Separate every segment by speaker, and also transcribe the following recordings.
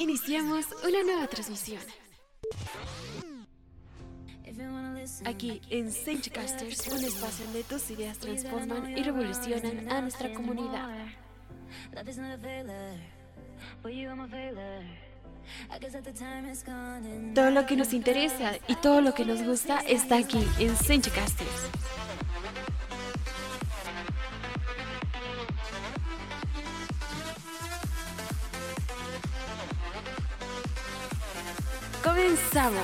Speaker 1: Iniciamos una nueva transmisión. Aquí en Senchcasters, un espacio donde tus ideas transforman y revolucionan a nuestra comunidad. Todo lo que nos interesa y todo lo que nos gusta está aquí en Senchcasters. Comenzamos.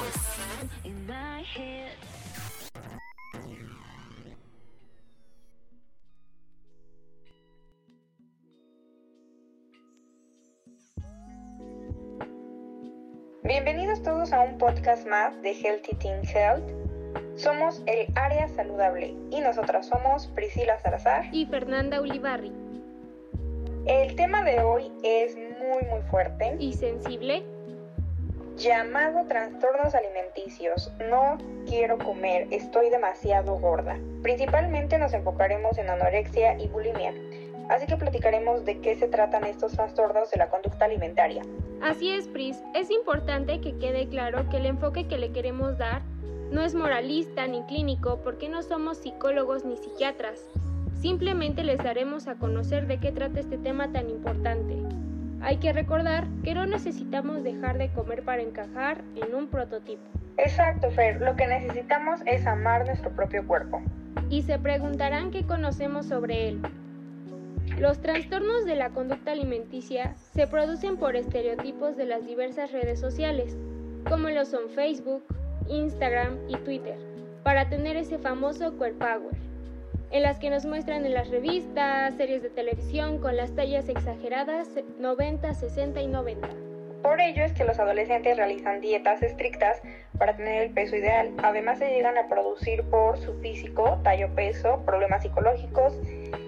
Speaker 2: Bienvenidos todos a un podcast más de Healthy Teen Health. Somos el área saludable y nosotras somos Priscila Salazar
Speaker 3: y Fernanda Ulibarri.
Speaker 2: El tema de hoy es muy muy fuerte
Speaker 3: y sensible
Speaker 2: llamado trastornos alimenticios. No quiero comer, estoy demasiado gorda. Principalmente nos enfocaremos en anorexia y bulimia. Así que platicaremos de qué se tratan estos trastornos de la conducta alimentaria.
Speaker 3: Así es, Pris. Es importante que quede claro que el enfoque que le queremos dar no es moralista ni clínico porque no somos psicólogos ni psiquiatras. Simplemente les daremos a conocer de qué trata este tema tan importante. Hay que recordar que no necesitamos dejar de comer para encajar en un prototipo.
Speaker 2: Exacto, Fer. Lo que necesitamos es amar nuestro propio cuerpo.
Speaker 3: Y se preguntarán qué conocemos sobre él. Los trastornos de la conducta alimenticia se producen por estereotipos de las diversas redes sociales, como lo son Facebook, Instagram y Twitter, para tener ese famoso core power en las que nos muestran en las revistas, series de televisión con las tallas exageradas 90, 60 y 90.
Speaker 2: Por ello es que los adolescentes realizan dietas estrictas para tener el peso ideal. Además se llegan a producir por su físico, tallo peso, problemas psicológicos,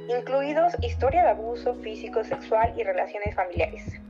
Speaker 2: incluidos historia de abuso físico, sexual y relaciones familiares.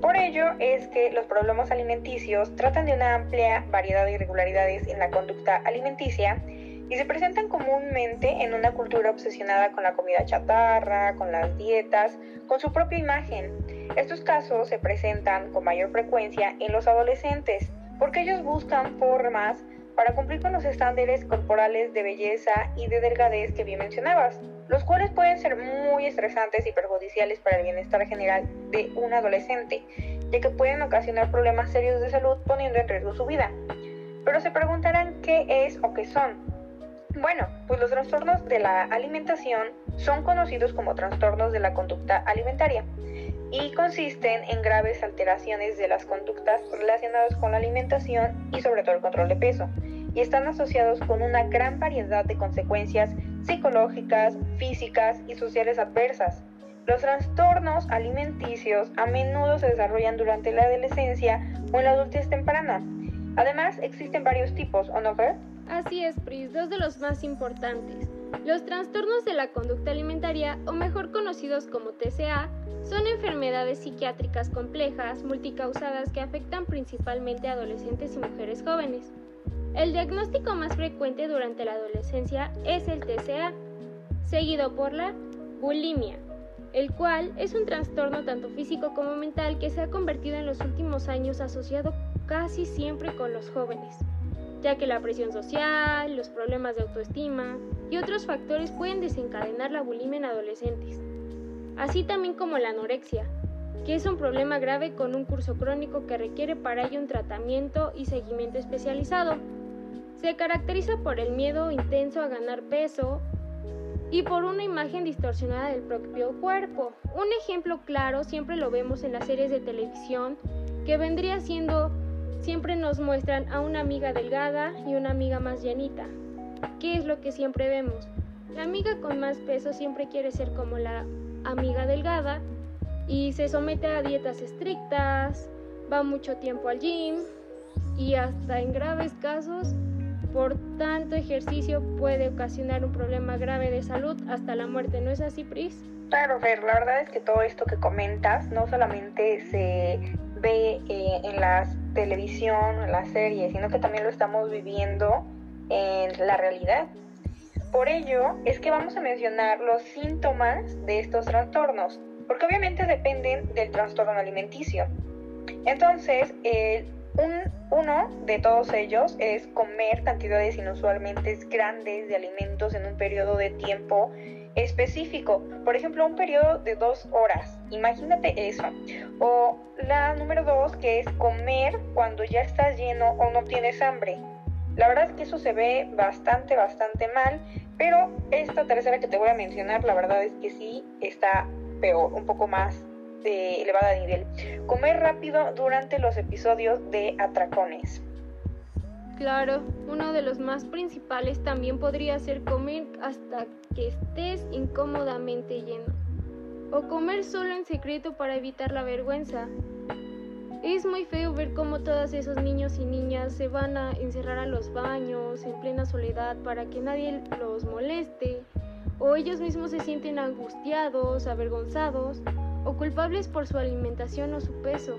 Speaker 2: Por ello es que los problemas alimenticios tratan de una amplia variedad de irregularidades en la conducta alimenticia y se presentan comúnmente en una cultura obsesionada con la comida chatarra, con las dietas, con su propia imagen. Estos casos se presentan con mayor frecuencia en los adolescentes, porque ellos buscan formas para cumplir con los estándares corporales de belleza y de delgadez que bien mencionabas, los cuales pueden ser muy estresantes y perjudiciales para el bienestar general de un adolescente, ya que pueden ocasionar problemas serios de salud poniendo en riesgo su vida. Pero se preguntarán qué es o qué son. Bueno, pues los trastornos de la alimentación son conocidos como trastornos de la conducta alimentaria y consisten en graves alteraciones de las conductas relacionadas con la alimentación y sobre todo el control de peso y están asociados con una gran variedad de consecuencias psicológicas, físicas y sociales adversas. Los trastornos alimenticios a menudo se desarrollan durante la adolescencia o en la adultez temprana. Además, existen varios tipos, ¿o no, Fer?
Speaker 3: Así es, Pris, dos de los más importantes. Los trastornos de la conducta alimentaria, o mejor conocidos como TCA, son enfermedades psiquiátricas complejas, multicausadas que afectan principalmente a adolescentes y mujeres jóvenes. El diagnóstico más frecuente durante la adolescencia es el TCA, seguido por la bulimia, el cual es un trastorno tanto físico como mental que se ha convertido en los últimos años asociado casi siempre con los jóvenes ya que la presión social, los problemas de autoestima y otros factores pueden desencadenar la bulimia en adolescentes, así también como la anorexia, que es un problema grave con un curso crónico que requiere para ello un tratamiento y seguimiento especializado. Se caracteriza por el miedo intenso a ganar peso y por una imagen distorsionada del propio cuerpo. Un ejemplo claro siempre lo vemos en las series de televisión que vendría siendo Siempre nos muestran a una amiga delgada y una amiga más llenita. ¿Qué es lo que siempre vemos? La amiga con más peso siempre quiere ser como la amiga delgada y se somete a dietas estrictas, va mucho tiempo al gym y hasta en graves casos por tanto ejercicio puede ocasionar un problema grave de salud hasta la muerte, ¿no es así, Pris?
Speaker 2: Claro, Fer, la verdad es que todo esto que comentas no solamente se ve eh, en las televisión, en las series, sino que también lo estamos viviendo en la realidad. Por ello es que vamos a mencionar los síntomas de estos trastornos, porque obviamente dependen del trastorno alimenticio. Entonces, uno de todos ellos es comer cantidades inusualmente grandes de alimentos en un periodo de tiempo específico. Por ejemplo, un periodo de dos horas. Imagínate eso. O la número dos, que es comer cuando ya estás lleno o no tienes hambre. La verdad es que eso se ve bastante, bastante mal, pero esta tercera que te voy a mencionar, la verdad es que sí está peor, un poco más de elevada nivel. Comer rápido durante los episodios de atracones.
Speaker 3: Claro, uno de los más principales también podría ser comer hasta que estés incómodamente lleno. O comer solo en secreto para evitar la vergüenza. Es muy feo ver cómo todos esos niños y niñas se van a encerrar a los baños en plena soledad para que nadie los moleste, o ellos mismos se sienten angustiados, avergonzados o culpables por su alimentación o su peso.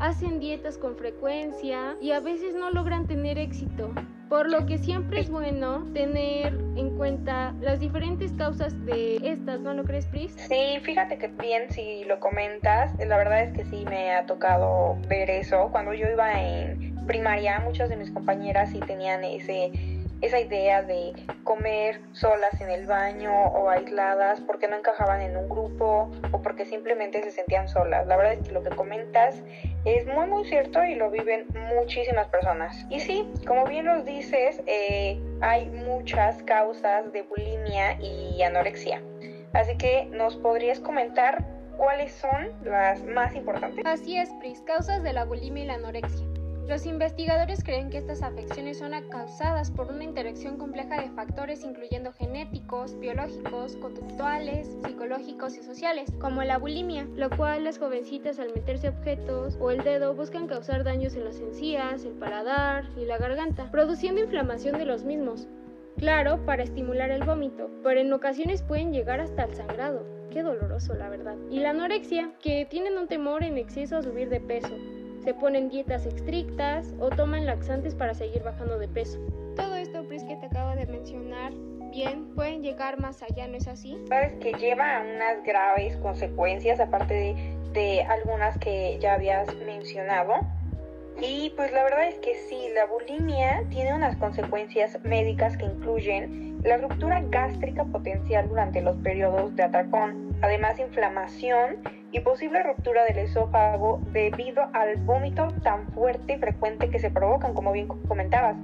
Speaker 3: Hacen dietas con frecuencia y a veces no logran tener éxito, por lo que siempre es bueno tener en cuenta las diferentes causas de estas, ¿no lo crees, Pris?
Speaker 2: Sí, fíjate que bien si lo comentas, la verdad es que sí me ha tocado ver eso. Cuando yo iba en primaria, muchas de mis compañeras sí tenían ese esa idea de comer solas en el baño o aisladas porque no encajaban en un grupo o porque simplemente se sentían solas. La verdad es que lo que comentas es muy muy cierto y lo viven muchísimas personas. Y sí, como bien lo dices, eh, hay muchas causas de bulimia y anorexia. Así que nos podrías comentar cuáles son las más importantes.
Speaker 3: Así es, Pris, causas de la bulimia y la anorexia. Los investigadores creen que estas afecciones son causadas por una interacción compleja de factores incluyendo genéticos, biológicos, conductuales, psicológicos y sociales, como la bulimia, lo cual las jovencitas al meterse objetos o el dedo buscan causar daños en las encías, el paladar y la garganta, produciendo inflamación de los mismos. Claro, para estimular el vómito, pero en ocasiones pueden llegar hasta el sangrado. Qué doloroso, la verdad. Y la anorexia, que tienen un temor en exceso a subir de peso, se ponen dietas estrictas o toman laxantes para seguir bajando de peso. Todo esto, Pris, que te acabo de mencionar, bien, pueden llegar más allá, ¿no es así?
Speaker 2: Sabes que lleva a unas graves consecuencias, aparte de, de algunas que ya habías mencionado. Y pues la verdad es que sí, la bulimia tiene unas consecuencias médicas que incluyen la ruptura gástrica potencial durante los periodos de atracón, además inflamación y posible ruptura del esófago debido al vómito tan fuerte y frecuente que se provocan, como bien comentabas,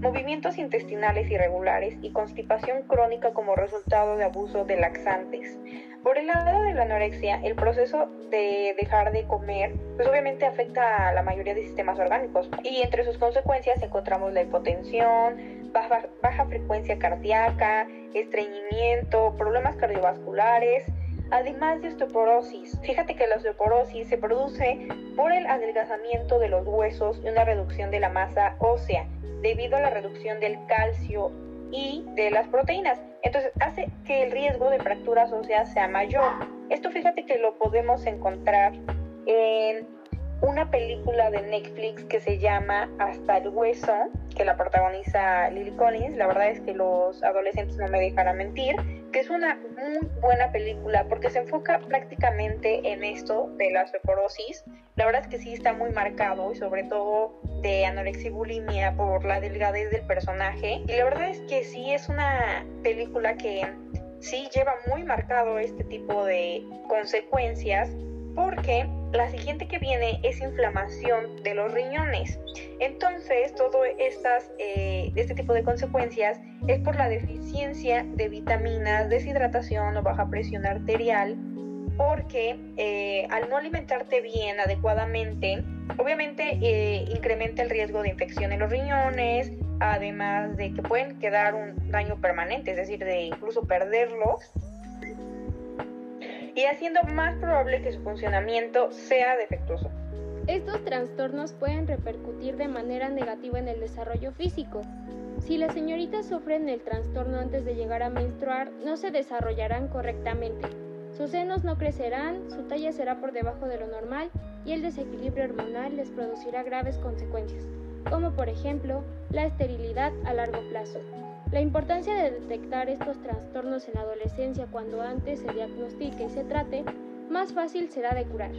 Speaker 2: movimientos intestinales irregulares y constipación crónica como resultado de abuso de laxantes. Por el lado de la anorexia, el proceso de dejar de comer, pues obviamente afecta a la mayoría de sistemas orgánicos y entre sus consecuencias encontramos la hipotensión, baja, baja frecuencia cardíaca, estreñimiento, problemas cardiovasculares, además de osteoporosis. Fíjate que la osteoporosis se produce por el adelgazamiento de los huesos y una reducción de la masa ósea debido a la reducción del calcio y de las proteínas. Entonces hace que el riesgo de fracturas óseas sea mayor. Esto fíjate que lo podemos encontrar en una película de Netflix que se llama Hasta el Hueso, que la protagoniza Lily Collins. La verdad es que los adolescentes no me dejarán mentir, que es una muy buena película porque se enfoca prácticamente en esto de la osteoporosis. La verdad es que sí está muy marcado y sobre todo de anorexia y bulimia por la delgadez del personaje. Y la verdad es que sí es una película que sí lleva muy marcado este tipo de consecuencias porque la siguiente que viene es inflamación de los riñones. Entonces, todo estas, eh, este tipo de consecuencias es por la deficiencia de vitaminas, deshidratación o baja presión arterial, porque eh, al no alimentarte bien, adecuadamente, obviamente eh, incrementa el riesgo de infección en los riñones, además de que pueden quedar un daño permanente, es decir, de incluso perderlos y haciendo más probable que su funcionamiento sea defectuoso.
Speaker 3: Estos trastornos pueden repercutir de manera negativa en el desarrollo físico. Si las señoritas sufren el trastorno antes de llegar a menstruar, no se desarrollarán correctamente. Sus senos no crecerán, su talla será por debajo de lo normal y el desequilibrio hormonal les producirá graves consecuencias, como por ejemplo la esterilidad a largo plazo. La importancia de detectar estos trastornos en la adolescencia cuando antes se diagnostique y se trate, más fácil será de curar.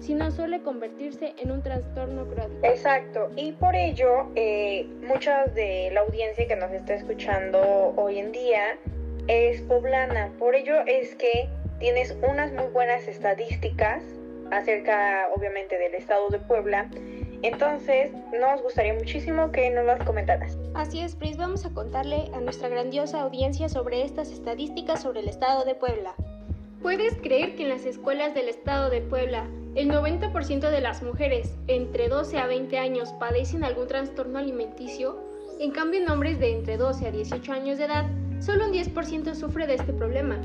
Speaker 3: sino suele convertirse en un trastorno crónico.
Speaker 2: Exacto, y por ello eh, mucha de la audiencia que nos está escuchando hoy en día es poblana, por ello es que tienes unas muy buenas estadísticas acerca obviamente del estado de Puebla entonces, nos gustaría muchísimo que nos las comentaras.
Speaker 3: Así es, Pris, vamos a contarle a nuestra grandiosa audiencia sobre estas estadísticas sobre el estado de Puebla. ¿Puedes creer que en las escuelas del estado de Puebla el 90% de las mujeres entre 12 a 20 años padecen algún trastorno alimenticio? En cambio, en hombres de entre 12 a 18 años de edad, solo un 10% sufre de este problema.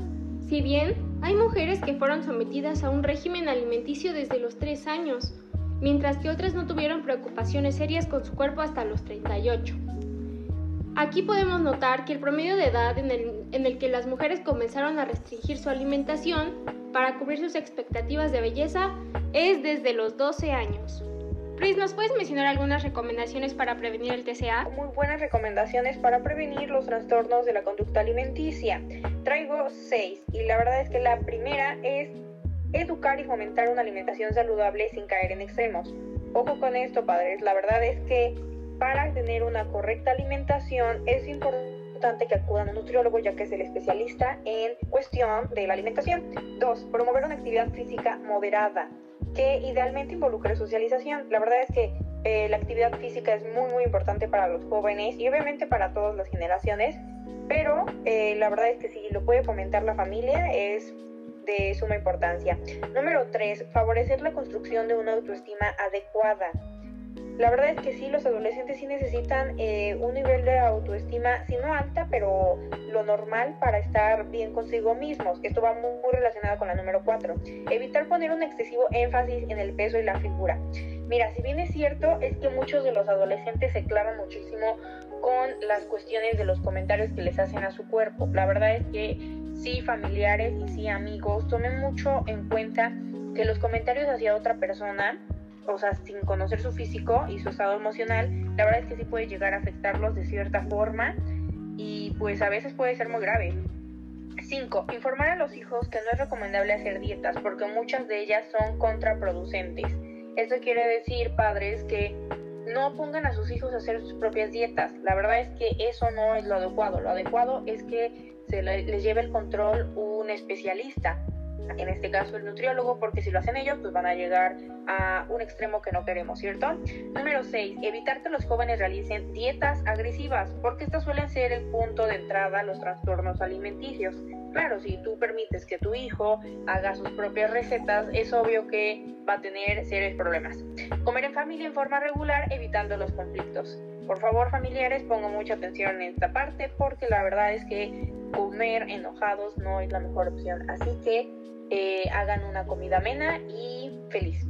Speaker 3: Si bien hay mujeres que fueron sometidas a un régimen alimenticio desde los 3 años, mientras que otras no tuvieron preocupaciones serias con su cuerpo hasta los 38. Aquí podemos notar que el promedio de edad en el, que las mujeres comenzaron a restringir su alimentación para cubrir sus expectativas de belleza es desde los 12 años. Pris, ¿nos puedes mencionar algunas recomendaciones para prevenir el TCA?
Speaker 2: Muy buenas recomendaciones para prevenir los trastornos de la conducta alimenticia. Traigo seis y la verdad es que la primera es educar y fomentar una alimentación saludable sin caer en extremos. Ojo con esto, padres, la verdad es que para tener una correcta alimentación es importante que acudan a un nutriólogo ya que es el especialista en cuestión de la alimentación. Dos, promover una actividad física moderada que idealmente involucre socialización. La verdad es que eh, la actividad física es muy muy importante para los jóvenes y obviamente para todas las generaciones, pero eh, la verdad es que si lo puede fomentar la familia es de suma importancia. Número 3. Favorecer la construcción de una autoestima adecuada. La verdad es que sí, los adolescentes sí necesitan eh, un nivel de autoestima, si no alta, pero lo normal para estar bien consigo mismos. Esto va muy, muy relacionado con la número 4. Evitar poner un excesivo énfasis en el peso y la figura. Mira, si bien es cierto, es que muchos de los adolescentes se clavan muchísimo con las cuestiones de los comentarios que les hacen a su cuerpo. La verdad es que sí familiares y sí amigos tomen mucho en cuenta que los comentarios hacia otra persona, o sea, sin conocer su físico y su estado emocional, la verdad es que sí puede llegar a afectarlos de cierta forma y pues a veces puede ser muy grave. 5. Informar a los hijos que no es recomendable hacer dietas porque muchas de ellas son contraproducentes. Eso quiere decir, padres, que no pongan a sus hijos a hacer sus propias dietas. La verdad es que eso no es lo adecuado. Lo adecuado es que se les lleve el control un especialista, en este caso el nutriólogo, porque si lo hacen ellos, pues van a llegar a un extremo que no queremos, ¿cierto? Número 6. Evitar que los jóvenes realicen dietas agresivas, porque estas suelen ser el punto de entrada a los trastornos alimenticios. Claro, si tú permites que tu hijo haga sus propias recetas, es obvio que va a tener serios problemas. Comer en familia en forma regular, evitando los conflictos. Por favor, familiares, pongo mucha atención en esta parte porque la verdad es que comer enojados no es la mejor opción. Así que eh, hagan una comida amena y feliz.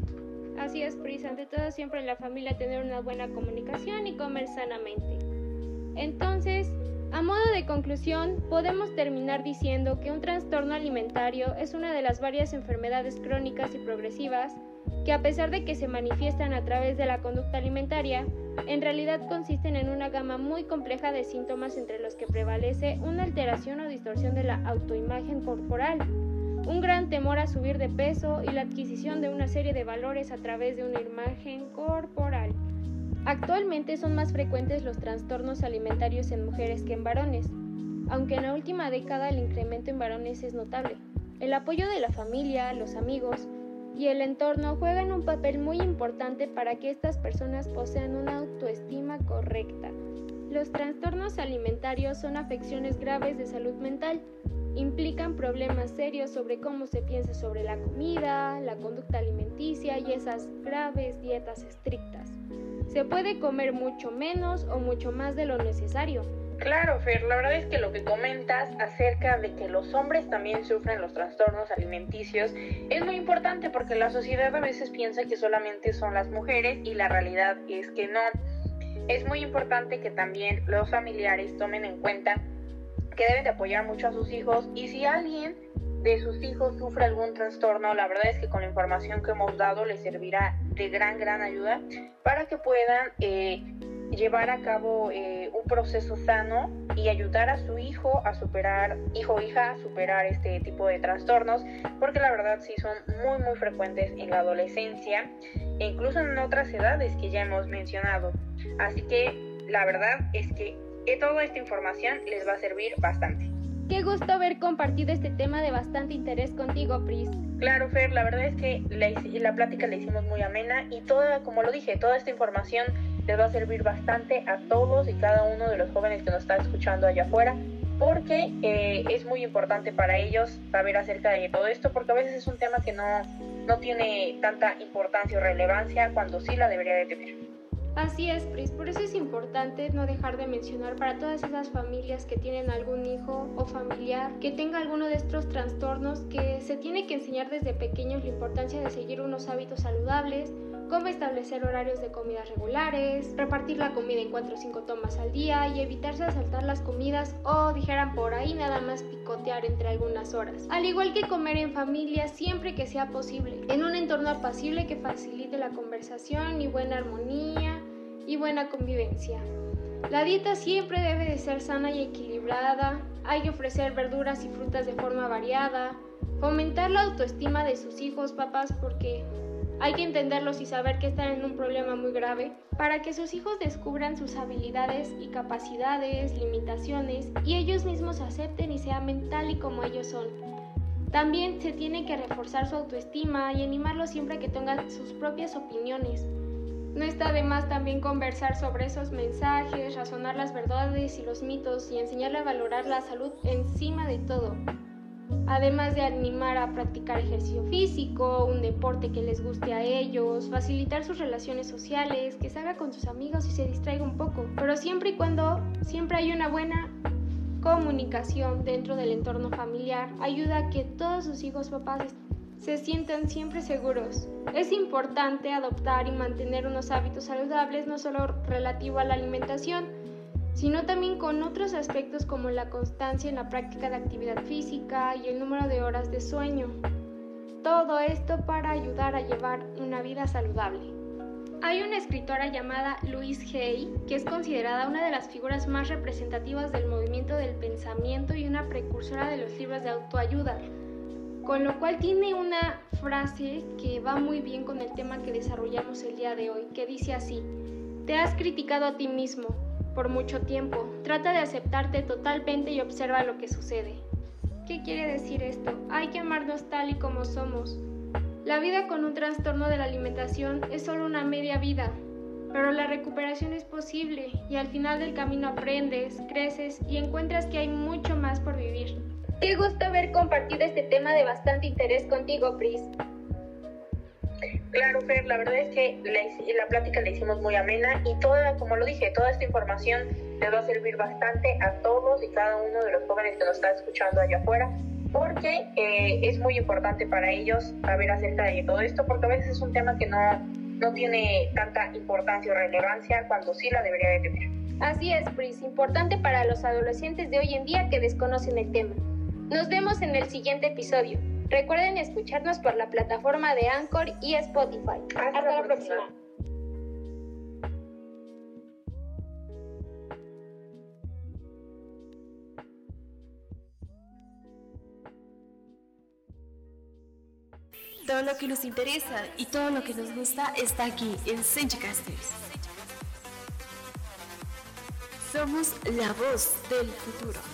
Speaker 3: Así es, Pris. Ante todo, siempre en la familia tener una buena comunicación y comer sanamente. Entonces, a modo de conclusión, podemos terminar diciendo que un trastorno alimentario es una de las varias enfermedades crónicas y progresivas que a pesar de que se manifiestan a través de la conducta alimentaria, en realidad consisten en una gama muy compleja de síntomas entre los que prevalece una alteración o distorsión de la autoimagen corporal, un gran temor a subir de peso y la adquisición de una serie de valores a través de una imagen corporal. Actualmente son más frecuentes los trastornos alimentarios en mujeres que en varones, aunque en la última década el incremento en varones es notable. El apoyo de la familia, los amigos y el entorno juegan un papel muy importante para que estas personas posean una autoestima correcta. Los trastornos alimentarios son afecciones graves de salud mental. Implican problemas serios sobre cómo se piensa sobre la comida, la conducta alimenticia y esas graves dietas estrictas. Se puede comer mucho menos o mucho más de lo necesario.
Speaker 2: Claro, Fer, la verdad es que lo que comentas acerca de que los hombres también sufren los trastornos alimenticios es muy importante porque la sociedad a veces piensa que solamente son las mujeres y la realidad es que no. Es muy importante que también los familiares tomen en cuenta que deben de apoyar mucho a sus hijos y si alguien de sus hijos sufre algún trastorno, la verdad es que con la información que hemos dado les servirá de gran, gran ayuda para que puedan eh, llevar a cabo eh, un proceso sano y ayudar a su hijo a superar, hijo o hija, a superar este tipo de trastornos, porque la verdad sí son muy muy frecuentes en la adolescencia e incluso en otras edades que ya hemos mencionado. Así que la verdad es que toda esta información les va a servir bastante.
Speaker 3: Qué gusto haber compartido este tema de bastante interés contigo, Pris.
Speaker 2: Claro, Fer, la verdad es que la, la plática la hicimos muy amena y toda, como lo dije, toda esta información les va a servir bastante a todos y cada uno de los jóvenes que nos están escuchando allá afuera, porque eh, es muy importante para ellos saber acerca de todo esto, porque a veces es un tema que no, no tiene tanta importancia o relevancia cuando sí la debería de tener.
Speaker 3: Así es, Pris, por eso es importante no dejar de mencionar para todas esas familias que tienen algún hijo o familiar que tenga alguno de estos trastornos que se tiene que enseñar desde pequeños la importancia de seguir unos hábitos saludables, como establecer horarios de comidas regulares, repartir la comida en 4 o 5 tomas al día y evitarse saltar las comidas o dijeran por ahí nada más picotear entre algunas horas. Al igual que comer en familia siempre que sea posible, en un entorno apacible que facilite la conversación y buena armonía y buena convivencia. La dieta siempre debe de ser sana y equilibrada, hay que ofrecer verduras y frutas de forma variada, fomentar la autoestima de sus hijos, papás, porque hay que entenderlos y saber que están en un problema muy grave para que sus hijos descubran sus habilidades y capacidades, limitaciones y ellos mismos acepten y sean mental y como ellos son. También se tiene que reforzar su autoestima y animarlos siempre a que tengan sus propias opiniones no está de más también conversar sobre esos mensajes, razonar las verdades y los mitos y enseñarle a valorar la salud encima de todo. Además de animar a practicar ejercicio físico, un deporte que les guste a ellos, facilitar sus relaciones sociales, que se haga con sus amigos y se distraiga un poco. Pero siempre y cuando siempre hay una buena comunicación dentro del entorno familiar, ayuda a que todos sus hijos papás se sientan siempre seguros. Es importante adoptar y mantener unos hábitos saludables no solo relativo a la alimentación, sino también con otros aspectos como la constancia en la práctica de actividad física y el número de horas de sueño. Todo esto para ayudar a llevar una vida saludable. Hay una escritora llamada Louise Hay que es considerada una de las figuras más representativas del movimiento del pensamiento y una precursora de los libros de autoayuda con lo cual tiene una frase que va muy bien con el tema que desarrollamos el día de hoy, que dice así, te has criticado a ti mismo por mucho tiempo, trata de aceptarte totalmente y observa lo que sucede. ¿Qué quiere decir esto? Hay que amarnos tal y como somos. La vida con un trastorno de la alimentación es solo una media vida, pero la recuperación es posible y al final del camino aprendes, creces y encuentras que hay mucho más por vivir. Qué gusto haber compartido este tema de bastante interés contigo, Pris.
Speaker 2: Claro, Fer, la verdad es que la, la, plática la hicimos muy amena y toda, como lo dije, toda esta información les va a servir bastante a todos y cada uno de los jóvenes que nos están escuchando allá afuera, porque eh, es muy importante para ellos saber acerca de todo esto, porque a veces es un tema que no, no tiene tanta importancia o relevancia cuando sí la debería de tener.
Speaker 3: Así es, Pris, importante para los adolescentes de hoy en día que desconocen el tema. Nos vemos en el siguiente episodio. Recuerden escucharnos por la plataforma de Anchor y Spotify.
Speaker 2: Hasta, la próxima.
Speaker 1: Todo lo que nos interesa y todo lo que nos gusta está aquí en Senchicasters. Somos la voz del futuro.